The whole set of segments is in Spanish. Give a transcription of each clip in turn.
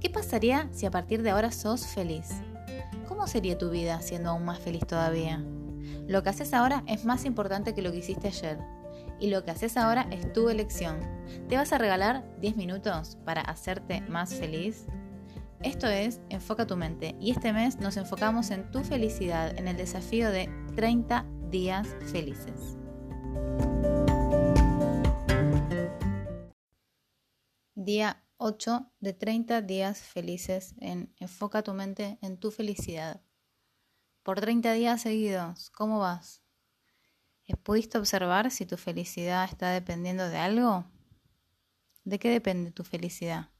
¿Qué pasaría si a partir de ahora sos feliz? ¿Cómo sería tu vida siendo aún más feliz todavía? Lo que haces ahora es más importante que lo que hiciste ayer. Y lo que haces ahora es tu elección. ¿Te vas a regalar 10 minutos para hacerte más feliz? Esto es Enfoca tu mente y este mes nos enfocamos en tu felicidad en el desafío de 30 días felices. Día 8 de 30 días felices en Enfoca tu mente en tu felicidad. Por 30 días seguidos, ¿cómo vas? ¿Pudiste observar si tu felicidad está dependiendo de algo? ¿De qué depende tu felicidad?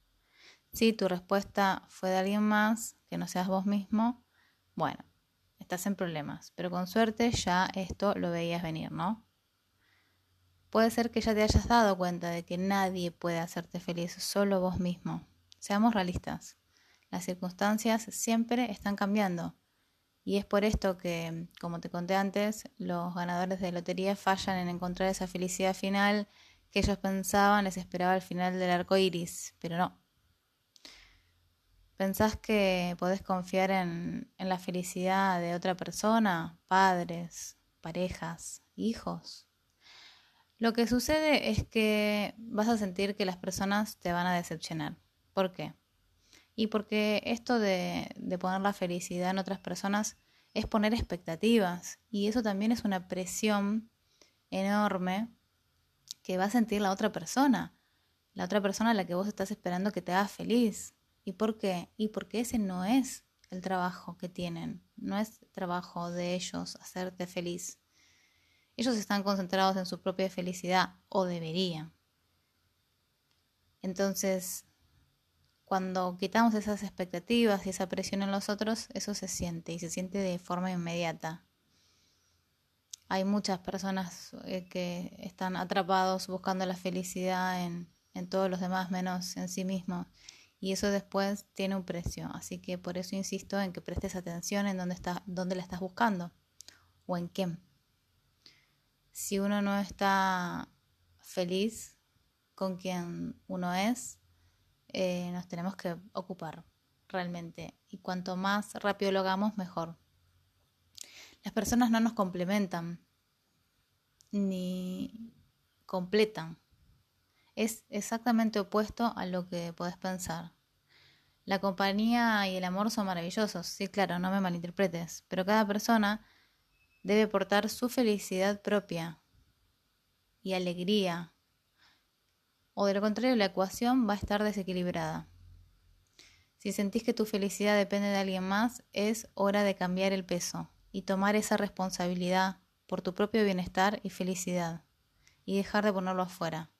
Si tu respuesta fue de alguien más, que no seas vos mismo, bueno, estás en problemas, pero con suerte ya esto lo veías venir, ¿no? Puede ser que ya te hayas dado cuenta de que nadie puede hacerte feliz, solo vos mismo. Seamos realistas. Las circunstancias siempre están cambiando. Y es por esto que, como te conté antes, los ganadores de lotería fallan en encontrar esa felicidad final que ellos pensaban les esperaba al final del arco iris, pero no. ¿Pensás que podés confiar en, en la felicidad de otra persona? Padres, parejas, hijos. Lo que sucede es que vas a sentir que las personas te van a decepcionar. ¿Por qué? Y porque esto de, poner la felicidad en otras personas es poner expectativas. Y eso también es una presión enorme que va a sentir la otra persona. La otra persona a la que vos estás esperando que te haga feliz. ¿Y por qué? Y porque ese no es el trabajo que tienen. No es trabajo de ellos hacerte feliz. Ellos están concentrados en su propia felicidad o deberían. Entonces, cuando quitamos esas expectativas y esa presión en los otros, eso se siente y se siente de forma inmediata. Hay muchas personas eh, que están atrapados buscando la felicidad en, todos los demás menos en sí mismos. Y eso después tiene un precio. Así que por eso insisto en que prestes atención en dónde, está, dónde la estás buscando o en quién si uno no está feliz con quien uno es, eh, nos tenemos que ocupar realmente. Y cuanto más rápido lo hagamos, mejor. Las personas no nos complementan ni completan. Es exactamente opuesto a lo que podés pensar. La compañía y el amor son maravillosos, sí, claro, no me malinterpretes, pero cada persona debe portar su felicidad propia y alegría, o de lo contrario la ecuación va a estar desequilibrada. Si sentís que tu felicidad depende de alguien más, es hora de cambiar el peso y tomar esa responsabilidad por tu propio bienestar y felicidad y dejar de ponerlo afuera.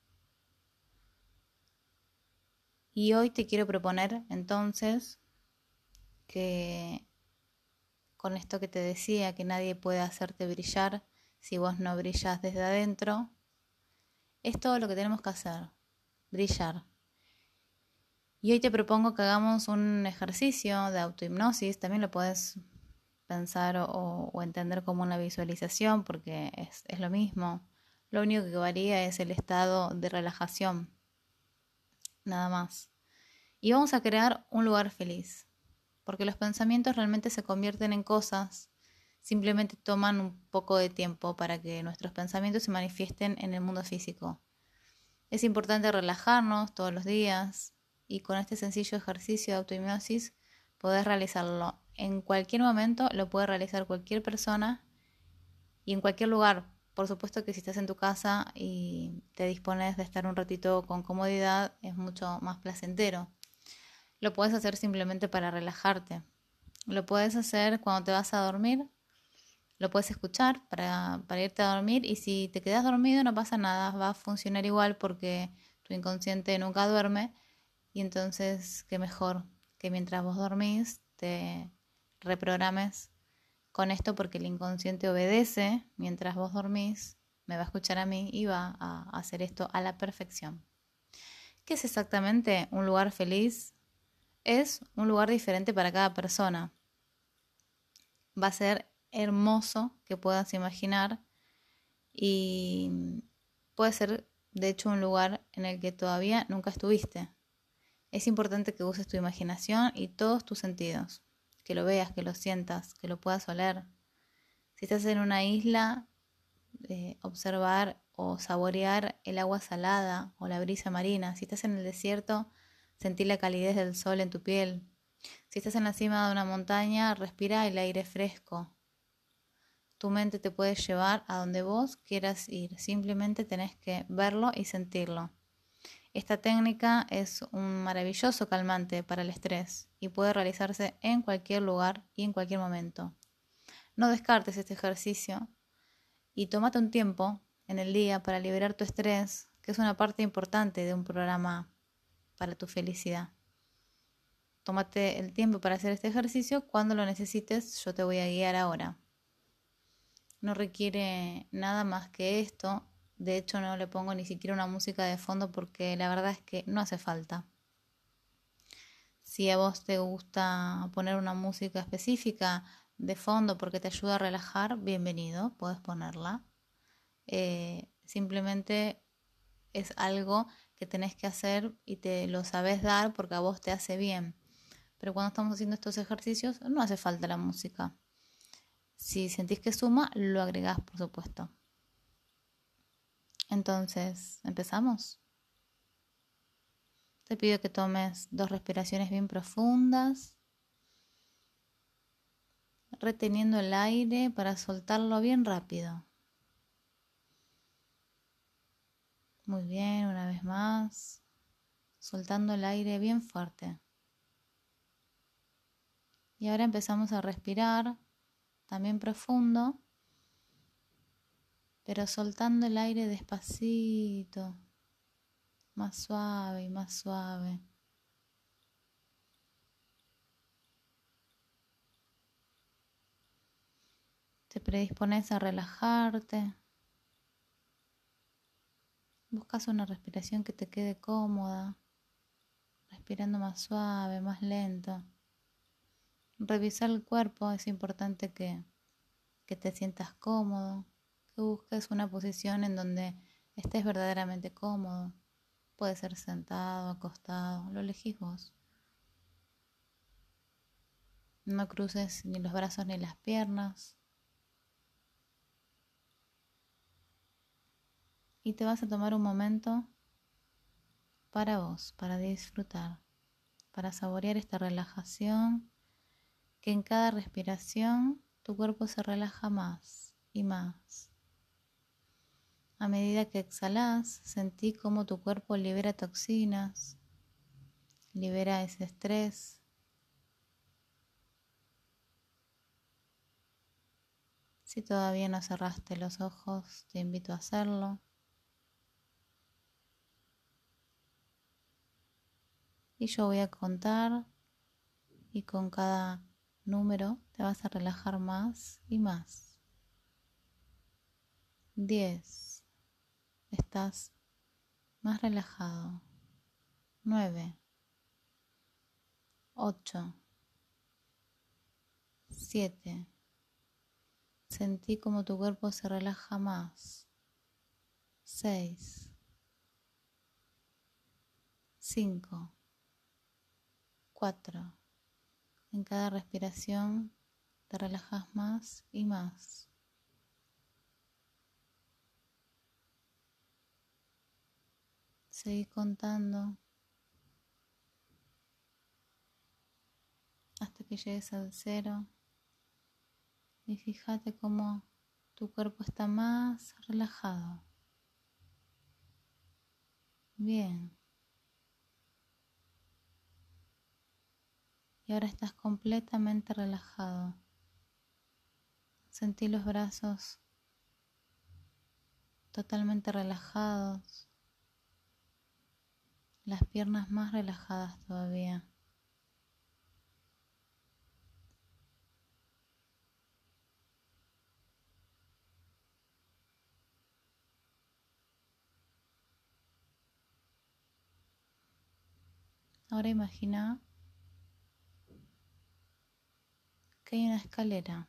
Y hoy te quiero proponer entonces que con esto que te decía, que nadie puede hacerte brillar si vos no brillas desde adentro, es todo lo que tenemos que hacer, brillar. Y hoy te propongo que hagamos un ejercicio de autohipnosis, también lo puedes pensar o, entender como una visualización porque es, es lo mismo. Lo único que varía es el estado de relajación, nada más. Y vamos a crear un lugar feliz porque los pensamientos realmente se convierten en cosas, simplemente toman un poco de tiempo para que nuestros pensamientos se manifiesten en el mundo físico. Es importante relajarnos todos los días y con este sencillo ejercicio de autohipnosis podés realizarlo. En cualquier momento lo puede realizar cualquier persona y en cualquier lugar. Por supuesto que si estás en tu casa y te dispones de estar un ratito con comodidad, es mucho más placentero. Lo puedes hacer simplemente para relajarte. Lo puedes hacer cuando te vas a dormir. Lo puedes escuchar para, irte a dormir y si te quedas dormido no pasa nada, va a funcionar igual porque tu inconsciente nunca duerme y entonces qué mejor que mientras vos dormís te reprogrames con esto porque el inconsciente obedece mientras vos dormís, me va a escuchar a mí y va a hacer esto a la perfección. ¿Qué es exactamente un lugar feliz? Es un lugar diferente para cada persona. Va a ser hermoso que puedas imaginar y puede ser de hecho un lugar en el que todavía nunca estuviste. Es importante que uses tu imaginación y todos tus sentidos, que lo veas, que lo sientas, que lo puedas oler. Si estás en una isla, eh, observar o saborear el agua salada o la brisa marina. Si estás en el desierto, sentir la calidez del sol en tu piel. Si estás en la cima de una montaña, respira el aire fresco. Tu mente te puede llevar a donde vos quieras ir, simplemente tenés que verlo y sentirlo. Esta técnica es un maravilloso calmante para el estrés y puede realizarse en cualquier lugar y en cualquier momento. No descartes este ejercicio y tómate un tiempo en el día para liberar tu estrés, que es una parte importante de un programa para tu felicidad. Tómate el tiempo para hacer este ejercicio. Cuando lo necesites, yo te voy a guiar ahora. No requiere nada más que esto. De hecho, no le pongo ni siquiera una música de fondo porque la verdad es que no hace falta. Si a vos te gusta poner una música específica de fondo porque te ayuda a relajar, bienvenido, puedes ponerla. Eh, simplemente es algo que tenés que hacer y te lo sabes dar porque a vos te hace bien. Pero cuando estamos haciendo estos ejercicios no hace falta la música. Si sentís que suma, lo agregás, por supuesto. Entonces, ¿empezamos? Te pido que tomes dos respiraciones bien profundas, reteniendo el aire para soltarlo bien rápido. Muy bien, una vez más, soltando el aire bien fuerte. Y ahora empezamos a respirar también profundo, pero soltando el aire despacito, más suave y más suave. Te predispones a relajarte. Buscas una respiración que te quede cómoda, respirando más suave, más lento revisar el cuerpo, es importante que, que te sientas cómodo, que busques una posición en donde estés verdaderamente cómodo. Puede ser sentado, acostado, lo elegís vos. No cruces ni los brazos ni las piernas. Y te vas a tomar un momento para vos, para disfrutar, para saborear esta relajación que en cada respiración tu cuerpo se relaja más y más. A medida que exhalas, sentí cómo tu cuerpo libera toxinas, libera ese estrés. Si todavía no cerraste los ojos, te invito a hacerlo. Y yo voy a contar y con cada número te vas a relajar más y más. 10. Estás más relajado. 9. 8. 7. Sentí como tu cuerpo se relaja más. 6. 5. 4. En cada respiración te relajas más y más. Seguí contando hasta que llegues al cero y fíjate cómo tu cuerpo está más relajado. Bien. Y ahora estás completamente relajado. Sentí los brazos totalmente relajados, las piernas más relajadas todavía. Ahora imagina que hay una escalera.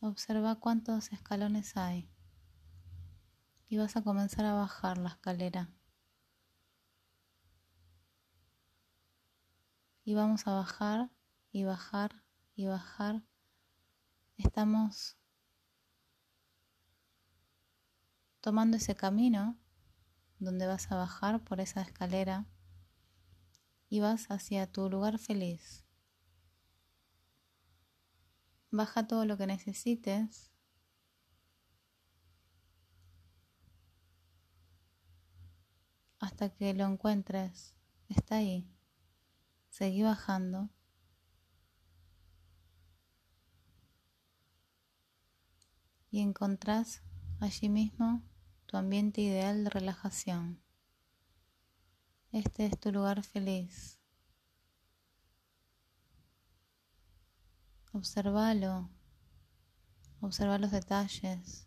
Observa cuántos escalones hay y vas a comenzar a bajar la escalera. Y vamos a bajar y bajar y bajar Estamos tomando ese camino donde vas a bajar por esa escalera y vas hacia tu lugar feliz. Baja todo lo que necesites. Hasta que lo encuentres. Está ahí. Seguí bajando. Y encontrás allí mismo tu ambiente ideal de relajación. Este es tu lugar feliz. Observalo. Observa los detalles.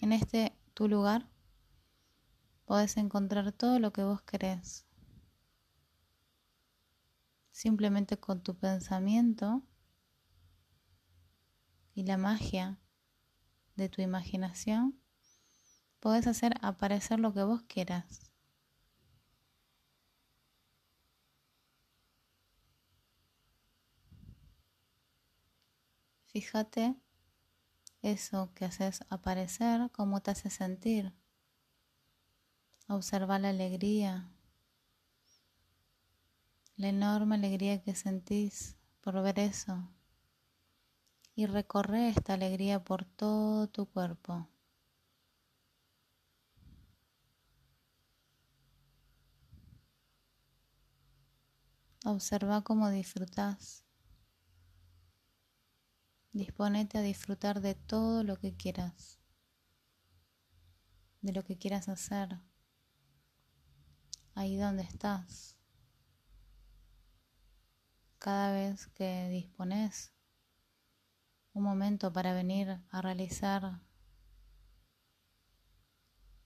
En este tu lugar podés encontrar todo lo que vos querés. Simplemente con tu pensamiento y la magia de tu imaginación Podés hacer aparecer lo que vos quieras. Fíjate eso que haces aparecer, cómo te hace sentir. Observa la alegría, la enorme alegría que sentís por ver eso. Y recorre esta alegría por todo tu cuerpo. Observa cómo disfrutas. Disponete a disfrutar de todo lo que quieras, de lo que quieras hacer, ahí donde estás. Cada vez que dispones un momento para venir a realizar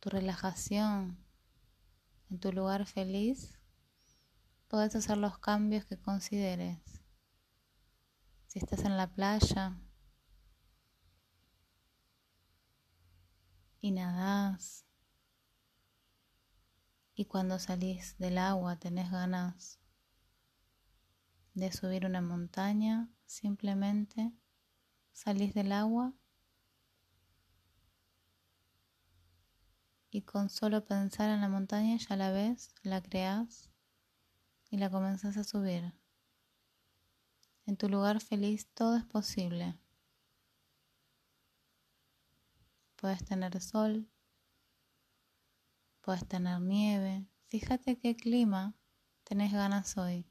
tu relajación en tu lugar feliz, Podés hacer los cambios que consideres. Si estás en la playa y nadás y cuando salís del agua tenés ganas de subir una montaña, simplemente salís del agua y con solo pensar en la montaña ya la ves, la creas y la comenzas a subir. En tu lugar feliz todo es posible. Puedes tener sol, puedes tener nieve. Fíjate qué clima tenés ganas hoy.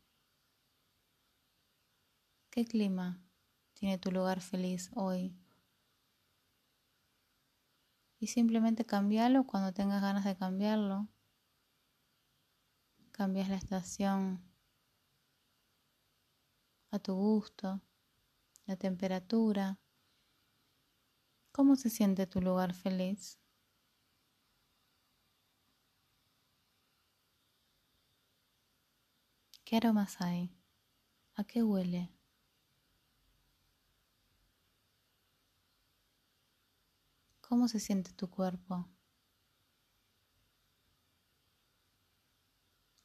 ¿Qué clima tiene tu lugar feliz hoy? Y simplemente cambiarlo cuando tengas ganas de cambiarlo. Cambias la estación a tu gusto, la temperatura. ¿Cómo se siente tu lugar feliz? ¿Qué aromas hay? ¿A qué huele? ¿Cómo se siente tu cuerpo?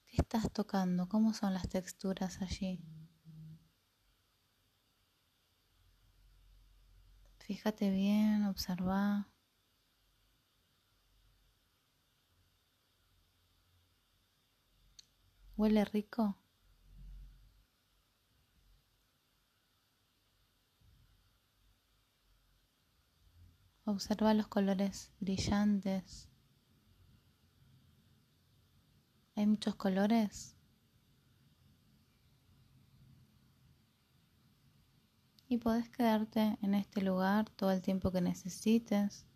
¿Qué estás tocando? ¿Cómo son las texturas allí? Fíjate bien, observa. ¿Huele rico? Observa los colores brillantes Hay muchos colores. Y podés quedarte en este lugar todo el tiempo que necesites,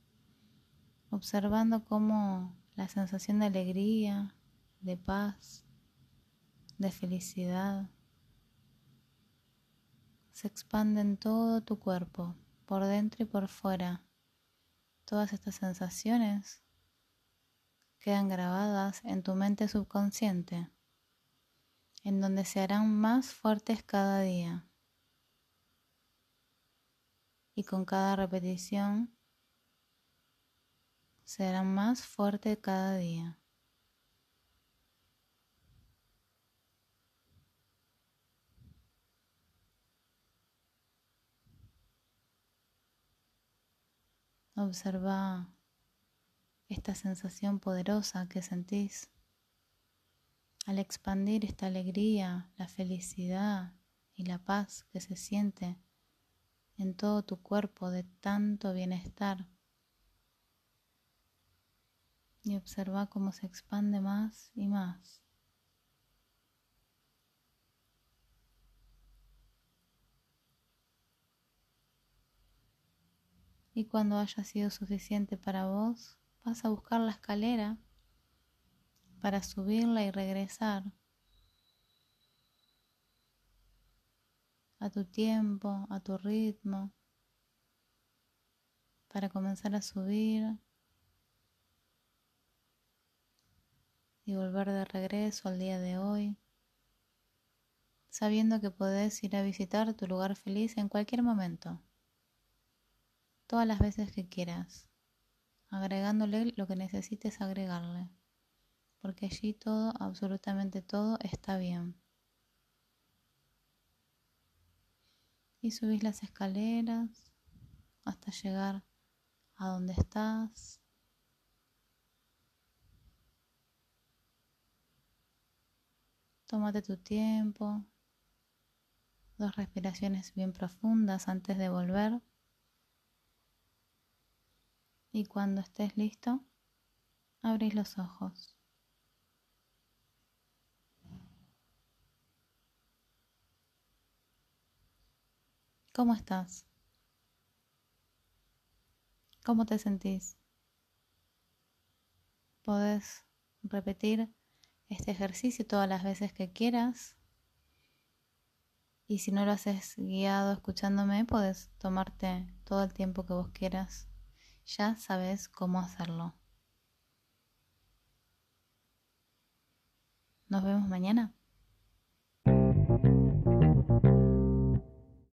observando cómo la sensación de alegría, de paz, de felicidad se expande en todo tu cuerpo, por dentro y por fuera. Todas estas sensaciones quedan grabadas en tu mente subconsciente, en donde se harán más fuertes cada día. Y con cada repetición serán más fuertes cada día. Observa esta sensación poderosa que sentís al expandir esta alegría, la felicidad y la paz que se siente en todo tu cuerpo de tanto bienestar. Y observa cómo se expande más y más. Y cuando haya sido suficiente para vos, vas a buscar la escalera para subirla y regresar a tu tiempo, a tu ritmo, para comenzar a subir y volver de regreso al día de hoy, sabiendo que podés ir a visitar tu lugar feliz en cualquier momento todas las veces que quieras, agregándole lo que necesites agregarle, porque allí todo, absolutamente todo, está bien. Y subís las escaleras hasta llegar a donde estás. Tómate tu tiempo, dos respiraciones bien profundas antes de volver. Y cuando estés listo, abrís los ojos. ¿Cómo estás? ¿Cómo te sentís? Podés repetir este ejercicio todas las veces que quieras. Y si no lo haces guiado escuchándome, puedes tomarte todo el tiempo que vos quieras ya sabes cómo hacerlo. Nos vemos mañana.